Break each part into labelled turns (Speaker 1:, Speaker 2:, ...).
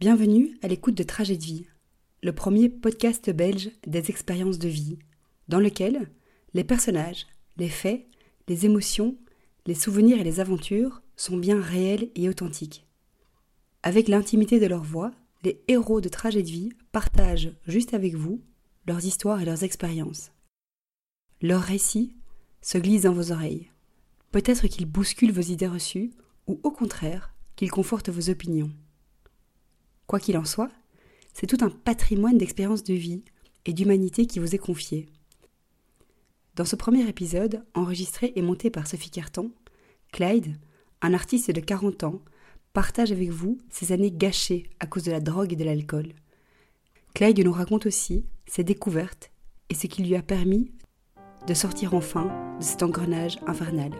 Speaker 1: Bienvenue à l'écoute de Trajet de vie, le premier podcast belge des expériences de vie, dans lequel les personnages, les faits, les émotions, les souvenirs et les aventures sont bien réels et authentiques. Avec l'intimité de leur voix, les héros de Trajet de vie partagent juste avec vous leurs histoires et leurs expériences. Leurs récits se glissent dans vos oreilles. Peut-être qu'ils bousculent vos idées reçues, ou au contraire, qu'ils confortent vos opinions. Quoi qu'il en soit, c'est tout un patrimoine d'expériences de vie et d'humanité qui vous est confié. Dans ce premier épisode, enregistré et monté par Sophie Carton, Clyde, un artiste de 40 ans, partage avec vous ses années gâchées à cause de la drogue et de l'alcool. Clyde nous raconte aussi ses découvertes et ce qui lui a permis de sortir enfin de cet engrenage infernal.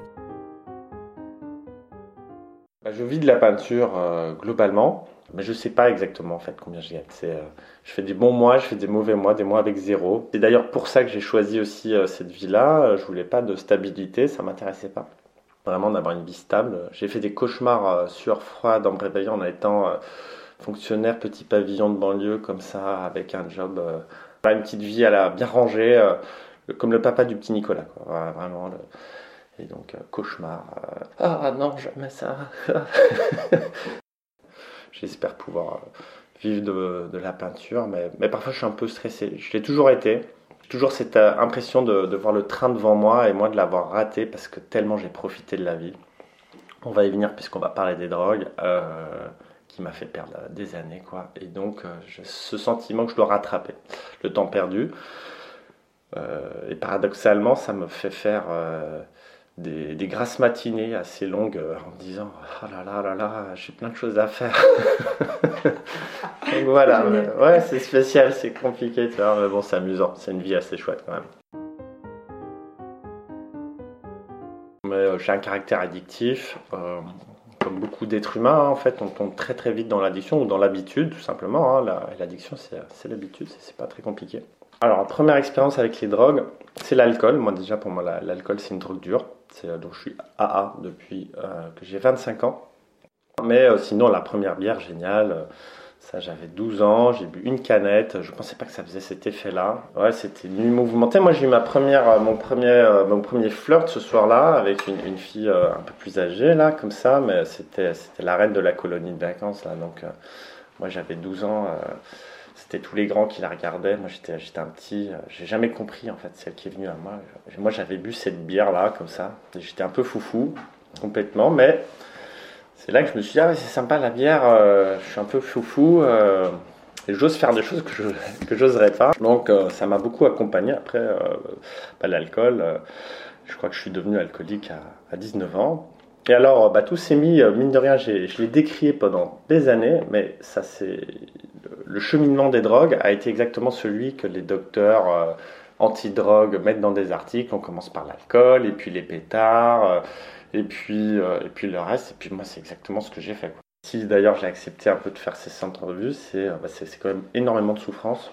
Speaker 2: Bah, je vis de la peinture euh, globalement. Mais je sais pas exactement en fait combien je gagne. Euh, je fais des bons mois, je fais des mauvais mois, des mois avec zéro. C'est d'ailleurs pour ça que j'ai choisi aussi euh, cette vie-là. Euh, je voulais pas de stabilité, ça m'intéressait pas. Vraiment d'avoir une vie stable. J'ai fait des cauchemars sur froid en me réveillant en étant fonctionnaire petit pavillon de banlieue comme ça, avec un job, une petite vie à la bien rangée, comme le papa du petit Nicolas. Vraiment. Et donc, cauchemar. Ah non, jamais ça. J'espère pouvoir euh, vivre de, la peinture, mais, mais, parfois je suis un peu stressé. Je l'ai toujours été. Toujours cette euh, impression de, voir le train devant moi et moi de l'avoir raté parce que tellement j'ai profité de la vie. On va y venir puisqu'on va parler des drogues, euh, qui m'a fait perdre des années, quoi. Et donc, j'ai ce sentiment que je dois rattraper le temps perdu. et paradoxalement, ça me fait faire des, grasses matinées assez longues euh, en me disant oh là là là là j'ai plein de choses à faire. Donc voilà ouais, c'est spécial c'est compliqué tu vois, mais bon c'est amusant c'est une vie assez chouette quand même. Mais euh, j'ai un caractère addictif euh, comme beaucoup d'êtres humains hein, en fait on tombe très très vite dans l'addiction ou dans l'habitude tout simplement hein. l'addiction c'est l'habitude c'est pas très compliqué alors première expérience avec les drogues c'est l'alcool moi déjà pour moi l'alcool c'est une drogue dure euh, donc je suis AA depuis euh, que j'ai 25 ans. Mais euh, sinon, la première bière, géniale. Ça, j'avais 12 ans, j'ai bu une canette. Je pensais pas que ça faisait cet effet-là. Ouais, c'était nuit mouvementée. Moi, j'ai eu ma première, mon premier, mon premier flirt ce soir-là avec une, une, fille un peu plus âgée là, comme ça. Mais c'était, c'était la reine de la colonie de vacances là. Donc, moi, j'avais 12 ans c'était tous les grands qui la regardaient. Moi, j'étais, un petit. Euh, j'ai jamais compris, en fait, celle qui est venue à moi. Moi, j'avais bu cette bière-là, comme ça. J'étais un peu foufou, complètement. Mais c'est là que je me suis dit, ah, c'est sympa la bière. Euh, je suis un peu foufou. Euh, et j'ose faire des choses que je que j'oserais pas. Donc, ça m'a beaucoup accompagné. Après, bah, l'alcool. je crois que je suis devenu alcoolique à 19 ans. Et alors, bah, tout s'est mis, mine de rien, je l'ai décrié pendant des années, mais ça c'est le cheminement des drogues a été exactement celui que les docteurs euh, anti-drogue mettent dans des articles. On commence par l'alcool, et puis les pétards, euh, et, puis, euh, et puis le reste. Et puis moi, c'est exactement ce que j'ai fait. Si d'ailleurs j'ai accepté un peu de faire ces centres de vue, bah, c'est quand même énormément de souffrance.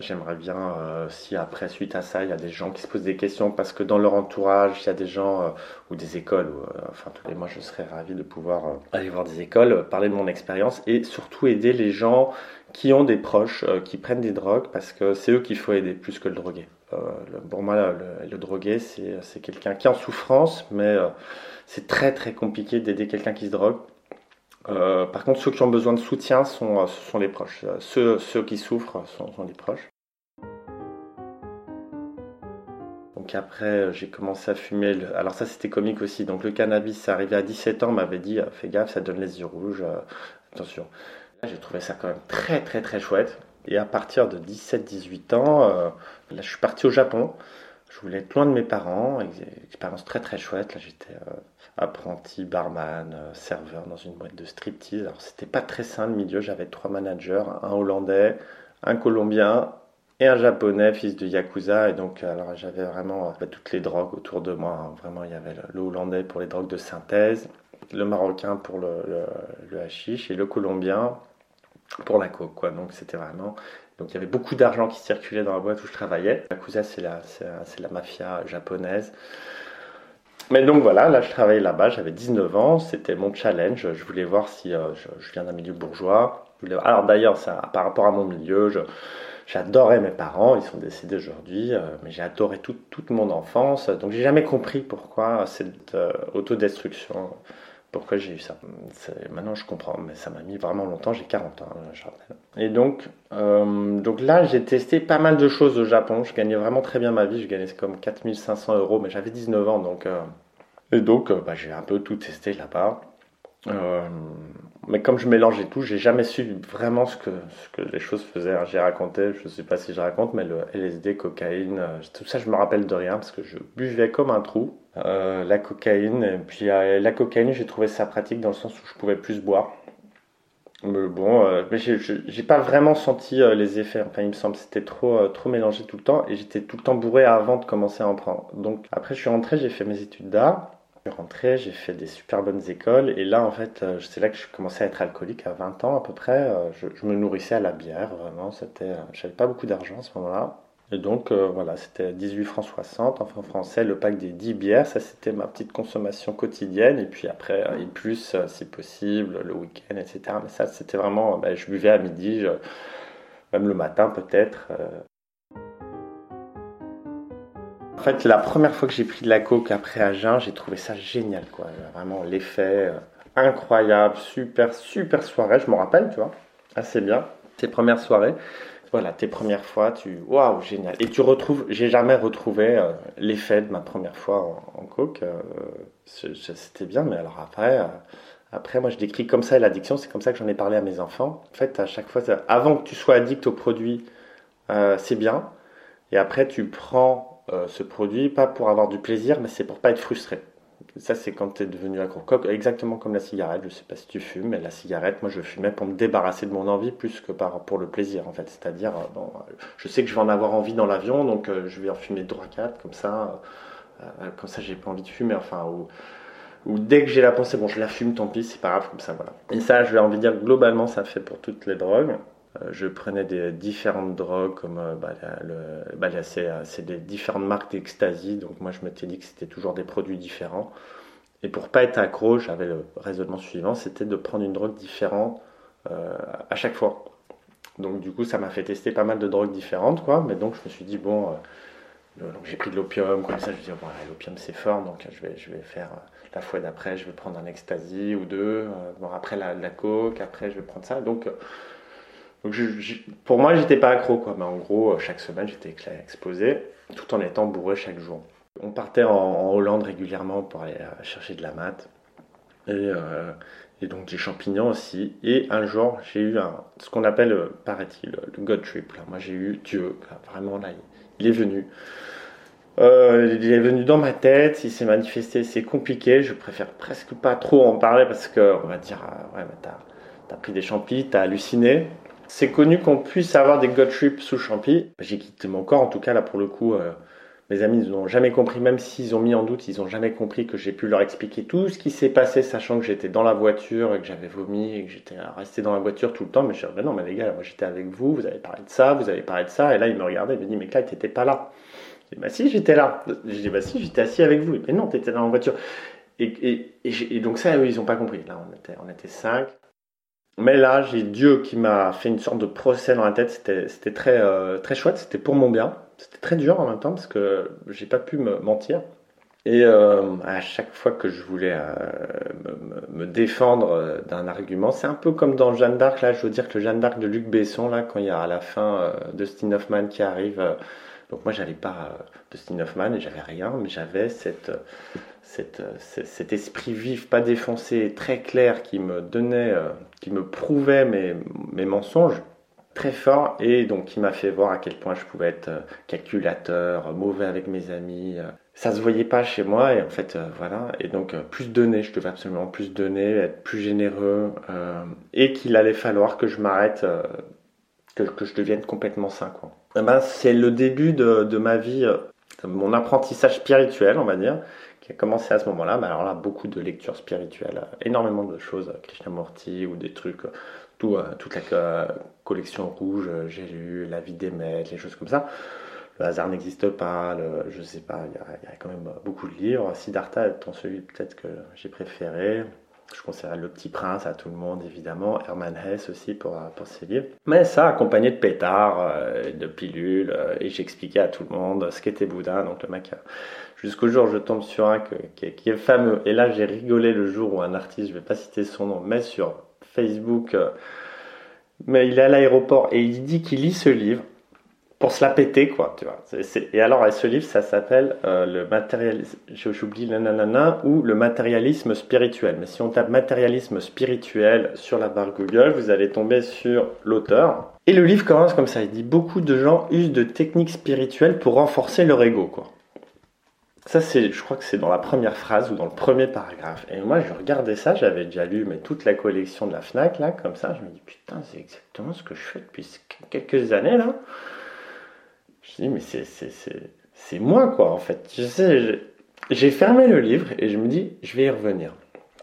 Speaker 2: J'aimerais bien, euh, si après, suite à ça, il y a des gens qui se posent des questions parce que dans leur entourage, il y a des gens euh, ou des écoles, euh, enfin, tous les mois, je serais ravi de pouvoir aller voir des écoles, parler de mon expérience et surtout aider les gens qui ont des proches qui prennent des drogues parce que c'est eux qu'il faut aider plus que le drogué. pour moi, le, le drogué, c'est quelqu'un qui est en souffrance, mais c'est très très compliqué d'aider quelqu'un qui se drogue euh, par contre, ceux qui ont besoin de soutien sont, euh, ce sont les proches. Euh, ceux, qui souffrent sont, sont les proches. Donc après, j'ai commencé à fumer. Alors ça, c'était comique aussi. Donc le cannabis, ça arrivait à 17 ans, m'avait dit, fais gaffe, ça donne les yeux rouges. attention. J'ai trouvé ça quand même très très très chouette. Et à partir de 17-18 ans, là, je suis parti au Japon. Je voulais être loin de mes parents. Expérience très très chouette. Là, j'étais apprenti barman, euh, serveur dans une boîte de striptease. Alors c'était pas très sain le milieu, j'avais trois managers, un hollandais, un colombien et un japonais, fils de yakuza. Et donc alors j'avais vraiment euh, bah, toutes les drogues autour de moi. Hein. Vraiment il y avait le, hollandais pour les drogues de synthèse, le marocain pour le, le, hashish et le colombien pour la coke. Donc c'était vraiment donc il y avait beaucoup d'argent qui circulait dans la boîte où je travaillais. Yakuza, c'est la mafia japonaise. Mais donc voilà, là je travaillais là-bas, j'avais 19 ans, c'était mon challenge. Je voulais voir si euh, je, viens d'un milieu bourgeois, Alors d'ailleurs, par rapport à mon milieu, j'adorais mes parents, ils sont décédés aujourd'hui, mais j'ai adoré toute mon enfance. Donc j'ai jamais compris pourquoi cette autodestruction pourquoi j'ai eu ça. Maintenant, je comprends, mais ça m'a mis vraiment longtemps. J'ai 40 ans, je rappelle. Et donc, euh, donc là, j'ai testé pas mal de choses au Japon. Je gagnais vraiment très bien ma vie. Je gagnais comme 4500 euros, mais j'avais 19 ans. Donc, euh, et donc, euh, bah, j'ai un peu tout testé là-bas. mais comme je mélangeais tout, j'ai jamais su vraiment ce que, ce que les choses faisaient. J'ai raconté, je ne sais pas si je raconte, mais le LSD, cocaïne, tout ça, je me rappelle de rien parce que je buvais comme un trou. Euh, la cocaïne. Et puis euh, la cocaïne, j'ai trouvé ça pratique dans le sens où je pouvais plus boire. Mais bon, euh, mais j'ai pas vraiment senti les effets. Enfin, il me semble c'était trop, trop mélangé tout le temps et j'étais tout le temps bourré avant de commencer à en prendre. Donc après, je suis rentré, j'ai fait mes études d'art. Je suis rentré, j'ai fait des super bonnes écoles et là, en fait, c'est là que je commençais à être alcoolique à 20 ans à peu près. Je, je me nourrissais à la bière, vraiment. C'était, j'avais pas beaucoup d'argent à ce moment-là. Et donc euh, voilà, c'était 18 francs 60, enfin en français, le pack des 10 bières, ça c'était ma petite consommation quotidienne, et puis après, euh, et plus euh, si possible, le week-end, etc. Mais ça c'était vraiment, ben, je buvais à midi, même le matin peut-être. En fait, la première fois que j'ai pris de la coke après à jeun, j'ai trouvé ça génial, quoi. Vraiment l'effet incroyable, super, super soirée, je me rappelle, tu vois, assez bien, ces premières soirées voilà, tes premières fois, tu waouh, génial. Et tu retrouves, j'ai jamais retrouvé euh, l'effet de ma première fois en, coke. Euh, c'était bien, mais alors après, euh, après, moi je décris comme ça l'addiction, c'est comme ça que j'en ai parlé à mes enfants. En fait, à chaque fois, avant que tu sois addict au produit, c'est bien. Et après, tu prends ce produit pas pour avoir du plaisir, mais c'est pour pas être frustré. Ça, c'est quand tu es devenu accro. Exactement comme la cigarette. Je sais pas si tu fumes, mais la cigarette, moi, je fumais pour me débarrasser de mon envie plus que par, pour le plaisir, en fait. C'est-à-dire, euh, bon, je sais que je vais en avoir envie dans l'avion, donc euh, je vais en fumer 3-4, comme ça. Euh, comme ça, j'ai pas envie de fumer. Enfin, ou, ou dès que j'ai la pensée, bon, je la fume, tant pis, c'est pas grave, comme ça, voilà. Et ça, je vais envie de dire, globalement, ça fait pour toutes les drogues. Euh, je prenais des différentes drogues comme euh, bah, bah, euh, c'est des différentes marques d'ecstasy donc moi je m'étais dit que c'était toujours des produits différents. Et pour pas être accro j'avais le raisonnement suivant c'était de prendre une drogue différente à chaque fois. Donc du coup ça m'a fait tester pas mal de drogues différentes quoi. Mais donc je me suis dit bon j'ai pris de l'opium comme ça. Je me suis dit bon, l'opium c'est fort donc je vais je vais faire la fois d'après je vais prendre un ecstasy ou deux bon après la, la coke après je vais prendre ça. Donc pour moi, j'étais pas accro, quoi. Mais en gros, euh, chaque semaine, j'étais exposé, tout en étant bourré chaque jour. On partait en, Hollande régulièrement pour aller euh, chercher de la mat. Euh, et, donc des champignons aussi. Et un jour, j'ai eu ce qu'on appelle, paraît-il, le God Trip. Moi, j'ai eu Dieu, vraiment là, il, est venu. il est venu dans ma tête, il s'est manifesté, c'est compliqué. Je préfère presque pas trop en parler parce que on va dire, ouais, t'as as pris des champis, t'as halluciné. C'est connu qu'on puisse avoir des God trips sous champi. J'ai quitté mon corps, en tout cas là pour le coup. Euh, mes amis n'ont jamais compris, même s'ils ont mis en doute, ils n'ont jamais compris que j'ai pu leur expliquer tout ce qui s'est passé, sachant que j'étais dans la voiture et que j'avais vomi et que j'étais resté dans la voiture tout le temps. Mais je disais, non, mais les gars, moi j'étais avec vous, vous avez parlé de ça, vous avez parlé de ça. Et là, ils me regardaient, ils me dit, mais Clyde, t'étais pas là. Je dis, bah si, j'étais là. Je dis, bah si, j'étais assis avec vous. Mais non, t'étais dans la voiture. Et, donc ça, ils n'ont pas compris. Là, on était cinq. Mais là, j'ai Dieu qui m'a fait une sorte de procès dans la tête. C'était très, euh, très chouette, c'était pour mon bien. C'était très dur en même temps parce que j'ai pas pu me mentir. Et euh, à chaque fois que je voulais euh, me, défendre d'un argument, c'est un peu comme dans Jeanne d'Arc. Là, je veux dire que le Jeanne d'Arc de Luc Besson, là, quand il y a à la fin Dustin Hoffman qui arrive. donc moi, j'avais pas Dustin Hoffman et j'avais rien, mais j'avais cette cet esprit vif, pas défoncé, très clair, qui me donnait, euh, qui me prouvait mes, mes, mensonges très fort et donc qui m'a fait voir à quel point je pouvais être euh, calculateur, mauvais avec mes amis. Euh. Ça se voyait pas chez moi et en fait voilà et donc plus donner, je devais absolument plus donner, être plus généreux et qu'il allait falloir que je m'arrête, que, que, je devienne complètement sain quoi. Eh ben, c'est le début de, de ma vie, mon apprentissage spirituel on va dire qui a commencé à ce moment-là. Mais alors là, beaucoup de lectures spirituelles, énormément de choses, Krishnamurti ou des trucs, tout, euh, toute la collection rouge, euh, j'ai lu La vie des maîtres, les choses comme ça. Le hasard n'existe pas, le, je sais pas, il y, a, quand même beaucoup de livres. Siddhartha étant celui peut-être que j'ai préféré. Je conseillerais Le Petit Prince à tout le monde, évidemment. Hermann Hesse aussi pour, pour ses livres. Mais ça, accompagné de pétards, de pilules, et j'expliquais à tout le monde ce qu'était Bouddha. Donc le mec, jusqu'au jour je tombe sur un qui, est, fameux. Et là, j'ai rigolé le jour où un artiste, je vais pas citer son nom, mais sur Facebook, mais il est à l'aéroport et il dit qu'il lit ce livre pour se la péter, quoi, tu vois. Et alors, ce livre, ça s'appelle euh, le matérialisme, j'oublie nanana, ou le matérialisme spirituel. Mais si on tape matérialisme spirituel sur la barre Google, vous allez tomber sur l'auteur. Et le livre commence comme ça, il dit beaucoup de gens usent de techniques spirituelles pour renforcer leur ego, quoi. Ça, c'est, je crois que c'est dans la première phrase ou dans le premier paragraphe. Et moi, je regardais ça, j'avais déjà lu mais toute la collection de la Fnac, là, comme ça. Je me dis, putain, c'est exactement ce que je fais depuis quelques années, là. Je dis, mais c'est, c'est, c'est, moi, quoi, en fait. Je sais, j'ai fermé le livre et je me dis, je vais y revenir.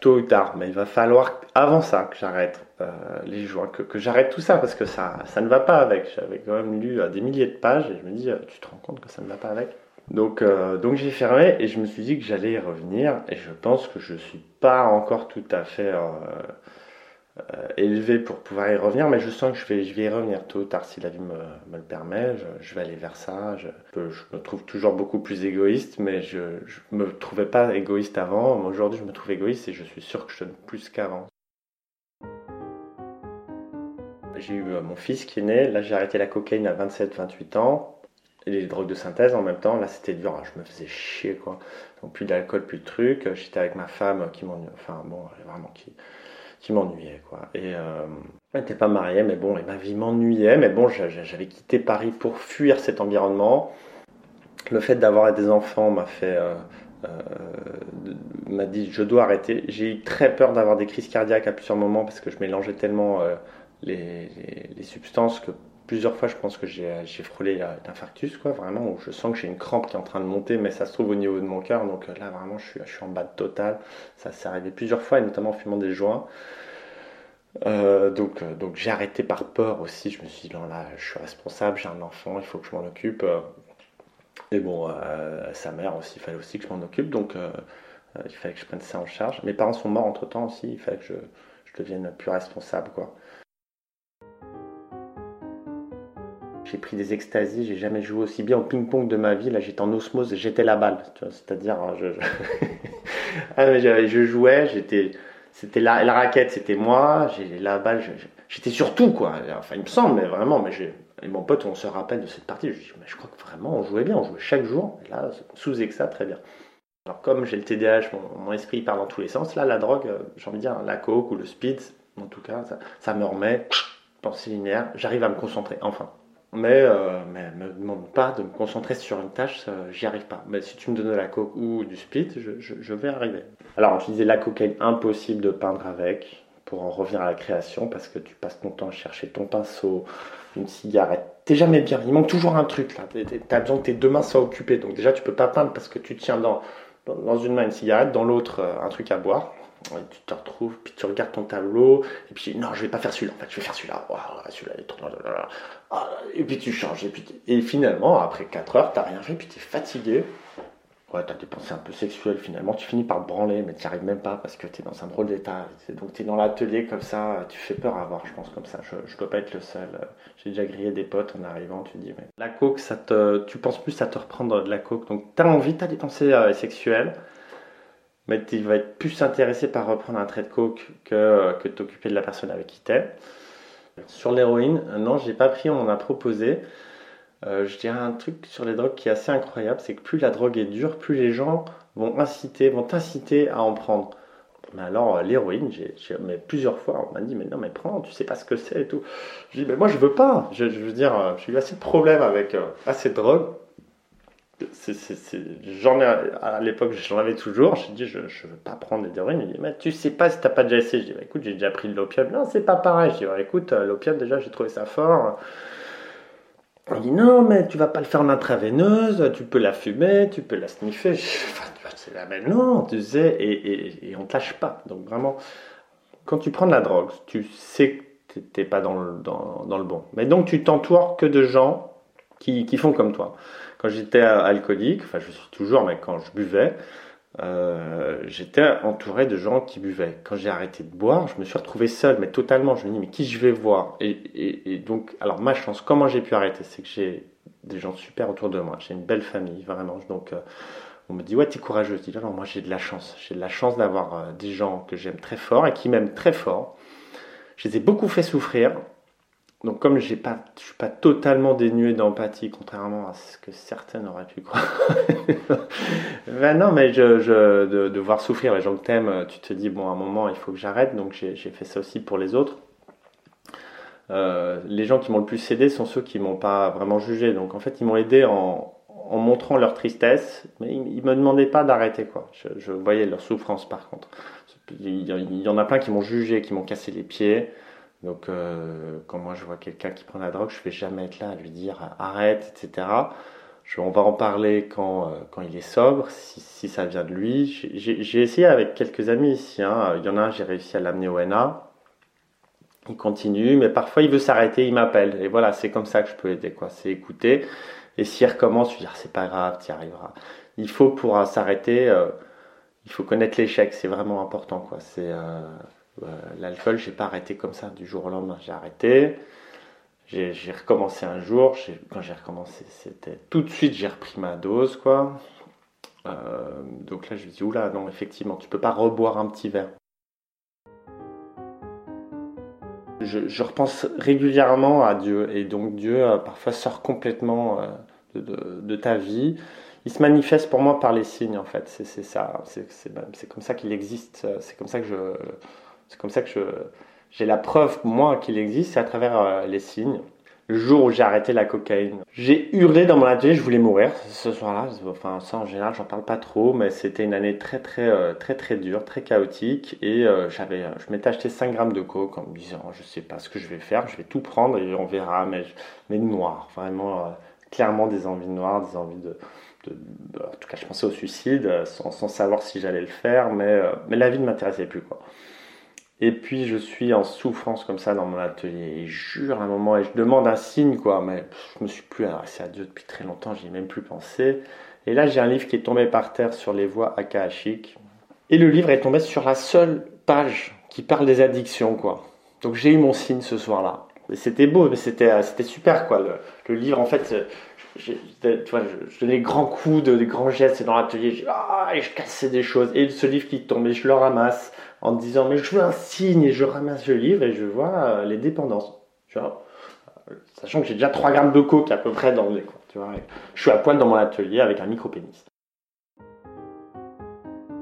Speaker 2: Tôt ou tard, mais il va falloir avant ça que j'arrête euh, les joints, que, que j'arrête tout ça parce que ça, ça ne va pas avec. J'avais quand même lu euh, des milliers de pages et je me dis, euh, tu te rends compte que ça ne va pas avec? Donc, euh, donc j'ai fermé et je me suis dit que j'allais y revenir et je pense que je suis pas encore tout à fait euh, euh, élevé pour pouvoir y revenir, mais je sens que je vais, y revenir tôt tard si la vie me, le permet. Je, vais aller vers ça. Je, je, me trouve toujours beaucoup plus égoïste, mais je ne me trouvais pas égoïste avant. Aujourd'hui, je me trouve égoïste et je suis sûr que je donne plus qu'avant. J'ai eu mon fils qui est né. Là, j'ai arrêté la cocaïne à 27-28 ans les drogues de synthèse en même temps. Là, c'était dur. Hein. Je me faisais chier, quoi. Donc, plus d'alcool, plus de trucs. J'étais avec ma femme qui m'ennuyait. Enfin, bon, vraiment qui, qui m'ennuyait, quoi. Et euh, elle n'était pas mariée, mais bon, et ma vie m'ennuyait. Mais bon, j'avais quitté Paris pour fuir cet environnement. Le fait d'avoir des enfants m'a fait. Euh, euh, m'a dit je dois arrêter. J'ai eu très peur d'avoir des crises cardiaques à plusieurs moments parce que je mélangeais tellement les, substances que plusieurs fois, je pense que j'ai frôlé l'infarctus, quoi, vraiment, où je sens que j'ai une crampe qui est en train de monter, mais ça se trouve au niveau de mon cœur, donc là, vraiment, je suis, en bas de total. Ça s'est arrivé plusieurs fois, et notamment en fumant des joints. Euh, donc, euh, donc j'ai arrêté par peur aussi. Je me suis dit, non, là, je suis responsable, j'ai un enfant, il faut que je m'en occupe. Et bon, euh, sa mère aussi, il fallait aussi que je m'en occupe, donc il fallait que je prenne ça en charge. Mes parents sont morts entre temps aussi, il fallait que je, je devienne plus responsable, quoi. J'ai pris des extasies, j'ai jamais joué aussi bien au ping-pong de ma vie. Là, j'étais en osmose, j'étais la balle. C'est-à-dire, hein, je, ah, je jouais, j'étais, c'était la, raquette, c'était moi, j'ai la balle, j'étais sur tout, quoi. Enfin, il me semble, mais vraiment, mais et mon pote, on se rappelle de cette partie. Je dis, je crois que vraiment, on jouait bien, on jouait chaque jour. Là, sous ça, très bien. Alors, comme j'ai le TDAH, mon, esprit part dans tous les sens. Là, la drogue, euh, j'ai envie de dire, la coke ou le speed, en tout cas, ça, ça me remet pensée linéaire. J'arrive à me concentrer, enfin. Mais, euh, ne me demande pas de me concentrer sur une tâche, j'y arrive pas. Mais si tu me donnes de la coke ou du split, je, vais arriver. Alors, on disait la cocaïne, impossible de peindre avec, pour en revenir à la création, parce que tu passes ton temps à chercher ton pinceau, une cigarette. T'es jamais bien, il manque toujours un truc là. T'as besoin que tes deux mains soient occupées. Donc, déjà, tu peux pas peindre parce que tu tiens dans, dans une main une cigarette, dans l'autre euh, un truc à boire tu te retrouves, puis tu regardes ton tableau, et puis non, je vais pas faire celui-là, en fait, je vais faire celui-là. celui-là est trop... Ah, et puis tu changes, et, puis et finalement, après 4 heures, t'as rien fait, puis tu es fatigué. Ouais, t'as des pensées un peu sexuelles finalement, tu finis par te branler, mais tu n'y arrives même pas parce que tu es dans un drôle d'état. Donc tu es dans l'atelier comme ça, tu fais peur à voir, je pense, comme ça. Je ne dois pas être le seul. J'ai déjà grillé des potes en arrivant, tu dis, mais la coke, ça te, tu penses plus à te reprendre de la coke. Donc tu as envie, tu as des pensées euh, sexuelles, mais tu vas être plus intéressé par reprendre un trait de coke que, que t'occuper de la personne avec qui t'es. Sur l'héroïne, non, j'ai pas pris, on m'en a proposé. Euh, je dirais un truc sur les drogues qui est assez incroyable, c'est que plus la drogue est dure, plus les gens vont inciter, vont t'inciter à en prendre. Mais alors euh, l'héroïne, j'ai, mais plusieurs fois, on m'a dit mais non mais prends, tu sais pas ce que c'est et tout. Je dis mais moi je veux pas. Je, veux dire, euh, j'ai eu assez de problèmes avec assez de drogue j'en ai, à l'époque, j'en avais toujours. J'ai dit, je ne veux pas prendre des héroïnes. Il dit, mais tu sais pas si t'as pas déjà essayé. Je dis, bah, écoute, j'ai déjà pris de l'opium. Non, c'est pas pareil. Je dis, bah, écoute, euh, l'opium, déjà, j'ai trouvé ça fort. Il dit, non, mais tu vas pas le faire en intraveineuse. Tu peux la fumer, tu peux la sniffer. c'est la même. Non, tu sais, et, et, et on te lâche pas. Donc, vraiment, quand tu prends de la drogue, tu sais que t'es pas dans le, dans, dans le bon. Mais donc, tu t'entoures que de gens qui, qui font comme toi quand j'étais alcoolique, enfin je suis toujours, mais quand je buvais, euh, j'étais entouré de gens qui buvaient. Quand j'ai arrêté de boire, je me suis retrouvé seul, mais totalement. Je me dis, mais qui je vais voir? Et, donc, alors ma chance, comment j'ai pu arrêter? C'est que j'ai des gens super autour de moi. J'ai une belle famille, vraiment. Donc, euh, on me dit, ouais, t'es courageux. Je dis, non, moi j'ai de la chance. J'ai de la chance d'avoir euh, des gens que j'aime très fort et qui m'aiment très fort. Je les ai beaucoup fait souffrir. Donc comme j'ai pas, je suis pas totalement dénué d'empathie, contrairement à ce que certains auraient pu croire. ben non, mais de, voir souffrir les gens que t'aimes, tu te dis bon, à un moment, il faut que j'arrête. Donc j'ai fait ça aussi pour les autres. Euh, les gens qui m'ont le plus aidé sont ceux qui m'ont pas vraiment jugé. Donc en fait, ils m'ont aidé en, montrant leur tristesse, mais ils, ne me demandaient pas d'arrêter quoi. Je, voyais leur souffrance par contre. Il y en a plein qui m'ont jugé, qui m'ont cassé les pieds. Donc, euh, quand moi je vois quelqu'un qui prend la drogue, je vais jamais être là à lui dire arrête, etc. On va en parler quand, euh, quand il est sobre, si, ça vient de lui. J'ai essayé avec quelques amis ici. Hein. Il y en a un, j'ai réussi à l'amener au NA. Il continue, mais parfois il veut s'arrêter, il m'appelle. Et voilà, c'est comme ça que je peux aider. C'est écouter. Et s'il recommence, je lui dire c'est pas grave, tu y arriveras. Il faut pour s'arrêter, euh, il faut connaître l'échec, c'est vraiment important. Euh, l'alcool, j'ai pas arrêté comme ça du jour au lendemain. J'ai arrêté. J'ai recommencé un jour. Quand j'ai recommencé, c'était tout de suite, j'ai repris ma dose, quoi. Euh, donc là, je me dis, oula, non, effectivement, tu peux pas reboire un petit verre. Je, repense régulièrement à Dieu, et donc Dieu euh, parfois sort complètement de, ta vie. Il se manifeste pour moi par les signes, en fait. C'est ça, c'est comme ça qu'il existe. C'est comme ça que je c'est comme ça que j'ai la preuve, moi, qu'il existe, c'est à travers euh, les signes. Le jour où j'ai arrêté la cocaïne, j'ai hurlé dans mon atelier, je voulais mourir ce soir-là. Enfin, ça en général, j'en parle pas trop, mais c'était une année très, très, euh, très, très, dure, très chaotique. Et euh, j'avais, je m'étais acheté 5 grammes de coke en me disant, je sais pas ce que je vais faire, je vais tout prendre et on verra, mais, mais noir, vraiment, clairement des envies noires, des envies de, en tout cas, je pensais au suicide sans, savoir si j'allais le faire, mais, mais la vie ne m'intéressait plus, quoi. Et puis je suis en souffrance comme ça dans mon atelier. Et je jure un moment et je demande un signe quoi, mais je me suis plus adressé à Dieu depuis très longtemps, j'y ai même plus pensé. Et là j'ai un livre qui est tombé par terre sur les voies akashiques. Et le livre est tombé sur la seule page qui parle des addictions quoi. Donc j'ai eu mon signe ce soir-là. C'était beau, mais c'était c'était super quoi. Le, livre en fait, je, tu vois, je, donnais des grands coups, de, des grands gestes dans l'atelier. Ah, et je cassais des choses. Et ce livre qui tombait, je le ramasse en disant mais je veux un signe et je ramasse le livre et je vois euh, les dépendances. Tu vois? Sachant que j'ai déjà 3 grammes de coke à peu près dans le quoi, tu vois Je suis à poil dans mon atelier avec un micro-pénis.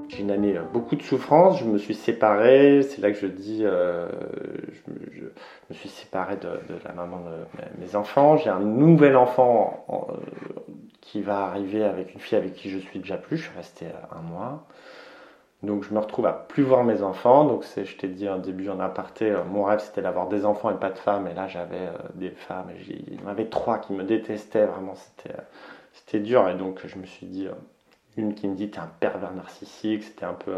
Speaker 2: J'ai une année euh, beaucoup de souffrance, je me suis séparé, c'est là que je dis, euh, je, me suis séparé de, la maman de mes enfants, j'ai un nouvel enfant qui va arriver avec une fille avec qui je suis déjà plus, je suis resté un mois. Donc je me retrouve à plus voir mes enfants. Donc c'est, je t'ai dit un début en aparté, euh, mon rêve c'était d'avoir des enfants et pas de femmes. Et là j'avais euh, des femmes. Il y en avait trois qui me détestaient vraiment. C'était, euh, c'était dur. Et donc je me suis dit, une qui me dit t'es un pervers narcissique. C'était un peu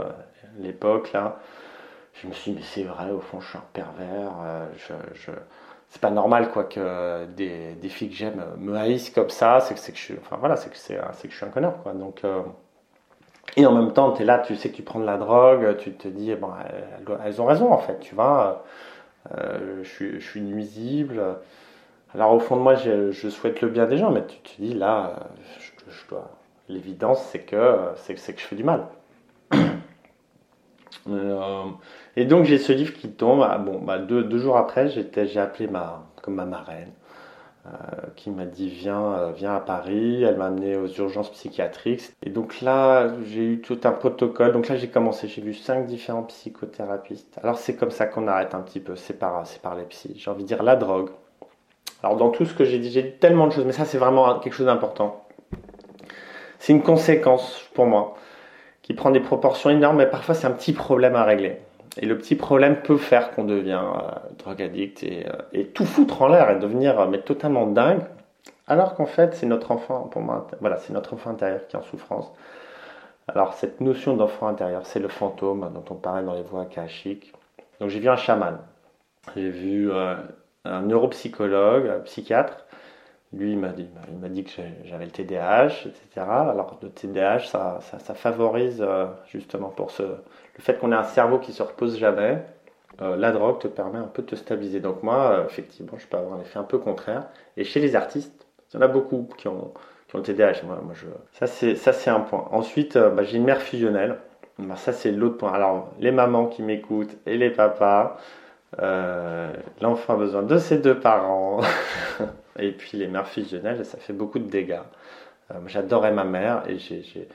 Speaker 2: l'époque là. Je me suis dit mais c'est vrai au fond je suis un pervers. c'est pas normal quoi que des, filles que j'aime me haïssent comme ça. C'est que, je enfin voilà, c'est que je suis un connard quoi. Donc et en même temps, tu es là, tu sais que tu prends de la drogue, tu te dis, bon, elles, ont raison en fait, tu vois, euh, je, suis, nuisible. Alors au fond de moi, je, souhaite le bien des gens, mais tu te dis, là, je, dois... l'évidence, c'est que, c'est, que je fais du mal. Euh, et donc j'ai ce livre qui tombe, ah, bon, bah, deux, deux jours après, j'ai appelé ma, comme ma marraine. Euh, qui m'a dit viens, euh, viens à Paris. Elle m'a amené aux urgences psychiatriques. Et donc là, j'ai eu tout un protocole. Donc là, j'ai commencé. J'ai vu cinq différents psychothérapeutes. Alors c'est comme ça qu'on arrête un petit peu. C'est par, c'est par les psys. J'ai envie de dire la drogue. Alors dans tout ce que j'ai dit, j'ai dit tellement de choses, mais ça c'est vraiment quelque chose d'important. C'est une conséquence pour moi qui prend des proportions énormes, mais parfois c'est un petit problème à régler. Et le petit problème peut faire qu'on devient euh, drogue addict et, euh, et, tout foutre en l'air et devenir euh, totalement dingue, alors qu'en fait c'est notre enfant, pour moi, voilà, c'est notre enfant intérieur qui est en souffrance. Alors cette notion d'enfant intérieur, c'est le fantôme dont on parlait dans les voies akashiques. Donc j'ai vu un chaman, j'ai vu un neuropsychologue, un psychiatre, lui, il m'a dit, il m'a dit que j'avais le TDAH, etc. Alors, le TDAH, ça, favorise euh, justement pour ce, le fait qu'on ait un cerveau qui se repose jamais. Euh, la drogue te permet un peu de te stabiliser. Donc, moi, euh, effectivement, je peux avoir un effet un peu contraire. Et chez les artistes, il y en a beaucoup qui ont, qui ont le TDAH. Moi. Ça, c'est un point. Ensuite, bah, j'ai une mère fusionnelle. Bah, ça, c'est l'autre point. Alors, les mamans qui m'écoutent et les papas, l'enfant a besoin de ses deux parents. Et puis les mères fusionnelles, ça fait beaucoup de dégâts. Euh, j'adorais ma mère et j'ai,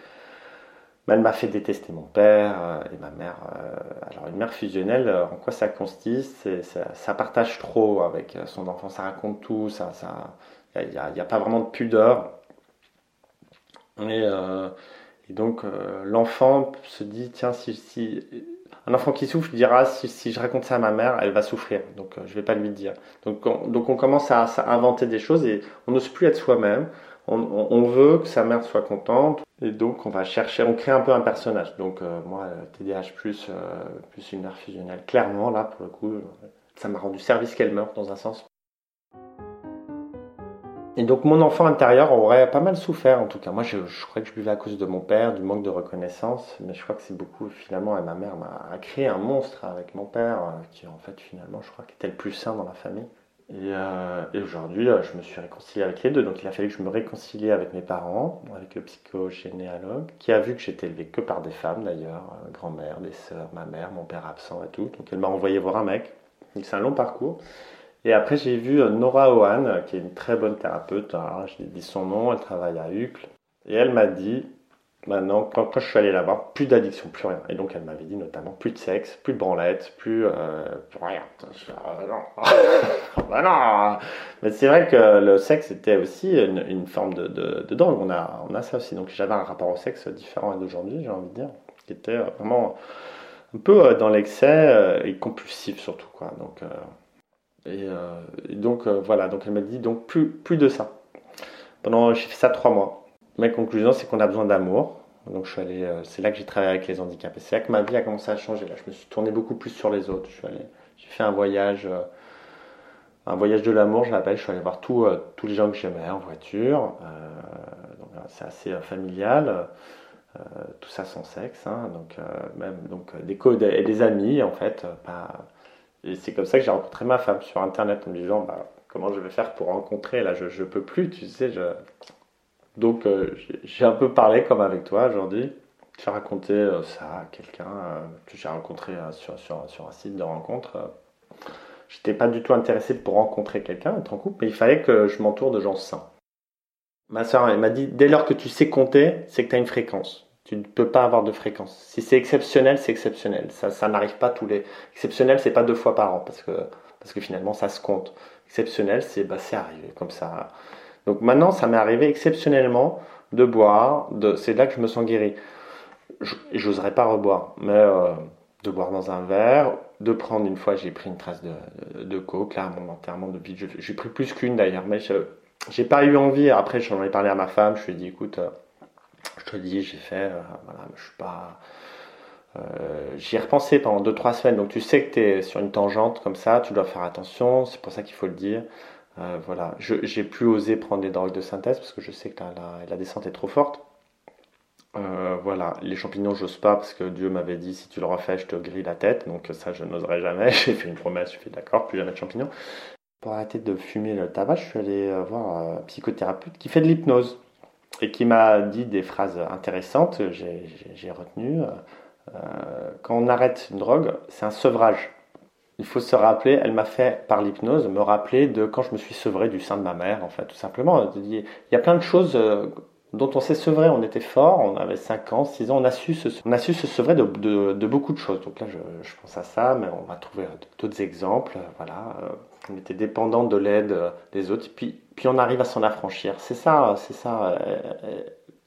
Speaker 2: elle m'a fait détester mon père euh, et ma mère. Euh, alors une mère fusionnelle, en quoi ça consiste? Ça, partage trop avec son enfant, ça raconte tout, ça, il n'y a, pas vraiment de pudeur. Et, et donc l'enfant se dit tiens si un enfant qui souffre dira si, je raconte ça à ma mère, elle va souffrir. Donc euh, je ne vais pas lui dire. Donc on, commence à, inventer des choses et on n'ose plus être soi-même. On, veut que sa mère soit contente et donc on va chercher, on crée un peu un personnage. Donc euh, moi, TDAH plus, euh, plus une mère fusionnelle, clairement là pour le coup, ça m'a rendu service qu'elle meurt dans un sens. Et donc mon enfant intérieur aurait pas mal souffert en tout cas. Moi je, crois que je buvais à cause de mon père, du manque de reconnaissance, mais je crois que c'est beaucoup finalement, et ma mère m'a créé un monstre avec mon père, euh, qui en fait finalement je crois était le plus sain dans la famille. Et, euh, aujourd'hui euh, je me suis réconcilié avec les deux, donc il a fallu que je me réconcilie avec mes parents, avec le psychogénéalogue, qui a vu que j'étais élevé que par des femmes d'ailleurs, grand-mère, des sœurs, ma mère, mon père absent et tout. Donc elle m'a envoyé voir un mec. C'est un long parcours. Et après, j'ai vu euh, Nora Ohan, euh, qui est une très bonne thérapeute. Alors, je dit son nom, elle travaille à Uccle. Et elle m'a dit, maintenant, quand, je suis allé la voir, plus d'addiction, plus rien. Et donc, elle m'avait dit notamment plus de sexe, plus de branlette, plus, euh, rien. non. bah non. Mais c'est vrai que le sexe était aussi une, forme de, de, drogue. On a, on a ça aussi. Donc, j'avais un rapport au sexe différent d'aujourd'hui, j'ai envie de dire, qui était vraiment un peu dans l'excès et compulsif surtout. Quoi. Donc, euh, et, donc euh, voilà, donc elle m'a dit donc plus, plus de ça. Pendant j'ai fait ça trois mois. Ma conclusion c'est qu'on a besoin d'amour. Donc je suis allé, euh, c'est là que j'ai travaillé avec les handicapés. C'est là que ma vie a commencé à changer. Là, je me suis tourné beaucoup plus sur les autres. Je suis allé, j'ai fait un voyage, un voyage de l'amour, je l'appelle. Je suis allé voir tous tous les gens que j'aimais en voiture. c'est assez familial. tout ça sans sexe, hein. donc même donc des codes et des amis en fait, pas et c'est comme ça que j'ai rencontré ma femme sur Internet en me disant bah, comment je vais faire pour rencontrer Là, je ne peux plus, tu sais. Donc, euh, j'ai un peu parlé comme avec toi aujourd'hui. J'ai raconté euh, ça à quelqu'un euh, que j'ai rencontré sur, un site de rencontre. J'étais pas du tout intéressé pour rencontrer quelqu'un, être en couple, mais il fallait que je m'entoure de gens sains. Ma soeur, m'a dit dès lors que tu sais compter, c'est que tu as une fréquence. Tu ne peux pas avoir de fréquence. Si c'est exceptionnel, c'est exceptionnel. Ça, ça n'arrive pas tous les. Exceptionnel, c'est pas deux fois par an parce que, parce que finalement, ça se compte. Exceptionnel, c'est bah, c'est arrivé comme ça. Donc maintenant, ça m'est arrivé exceptionnellement de boire. De... C'est là que je me sens guéri. J'oserais pas reboire, mais euh, de boire dans un verre, de prendre une fois, j'ai pris une trace de, de, coke, là, mon enterrement. J'ai pris plus qu'une d'ailleurs, mais j'ai pas eu envie. Après, j'en ai parlé à ma femme, je lui ai dit, écoute. Euh, je te dis, j'ai fait, euh, voilà, je suis pas. Euh, j'y ai repensé pendant 2-3 semaines, donc tu sais que tu es sur une tangente comme ça, tu dois faire attention, c'est pour ça qu'il faut le dire. Euh, voilà, j'ai plus osé prendre des drogues de synthèse parce que je sais que la, descente est trop forte. voilà, les champignons, j'ose pas parce que Dieu m'avait dit si tu le refais, je te grille la tête, donc ça, je n'oserais jamais. J'ai fait une promesse, je suis d'accord, plus jamais de champignons. Pour arrêter de fumer le tabac, je suis allé voir un psychothérapeute qui fait de l'hypnose et qui m'a dit des phrases intéressantes, j'ai retenu. Euh, quand on arrête une drogue, c'est un sevrage. Il faut se rappeler, elle m'a fait par l'hypnose me rappeler de quand je me suis sevré du sein de ma mère, en fait, tout simplement. Il y a plein de choses euh, dont on s'est sevré, on était fort, on avait 5 ans, 6 ans, on a su se, se sevrer de, beaucoup de choses. Donc là, je, je, pense à ça, mais on va trouver d'autres exemples. Voilà, euh, on était dépendant de l'aide des autres, puis, puis on arrive à s'en affranchir. C'est ça, c'est ça, euh, euh,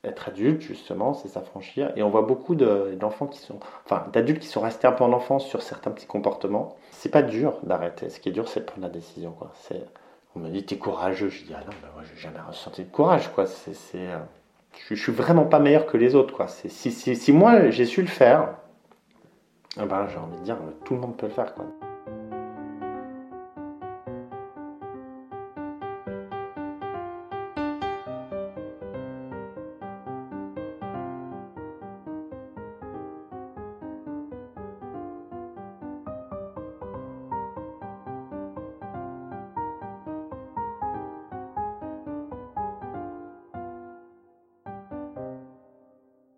Speaker 2: être adulte justement, c'est s'affranchir. Et on voit beaucoup d'enfants qui sont, enfin, d'adultes qui sont restés un peu en enfance sur certains petits comportements. C'est pas dur d'arrêter. Ce qui est dur, c'est de prendre la décision. Quoi. On me dit, t'es courageux. Je dis, ah non, mais moi, j'ai jamais ressenti de courage. Quoi. C'est, je, je, suis vraiment pas meilleur que les autres. Quoi. Si, si, si moi, j'ai su le faire, eh ben, j'ai envie de dire, tout le monde peut le faire. Quoi.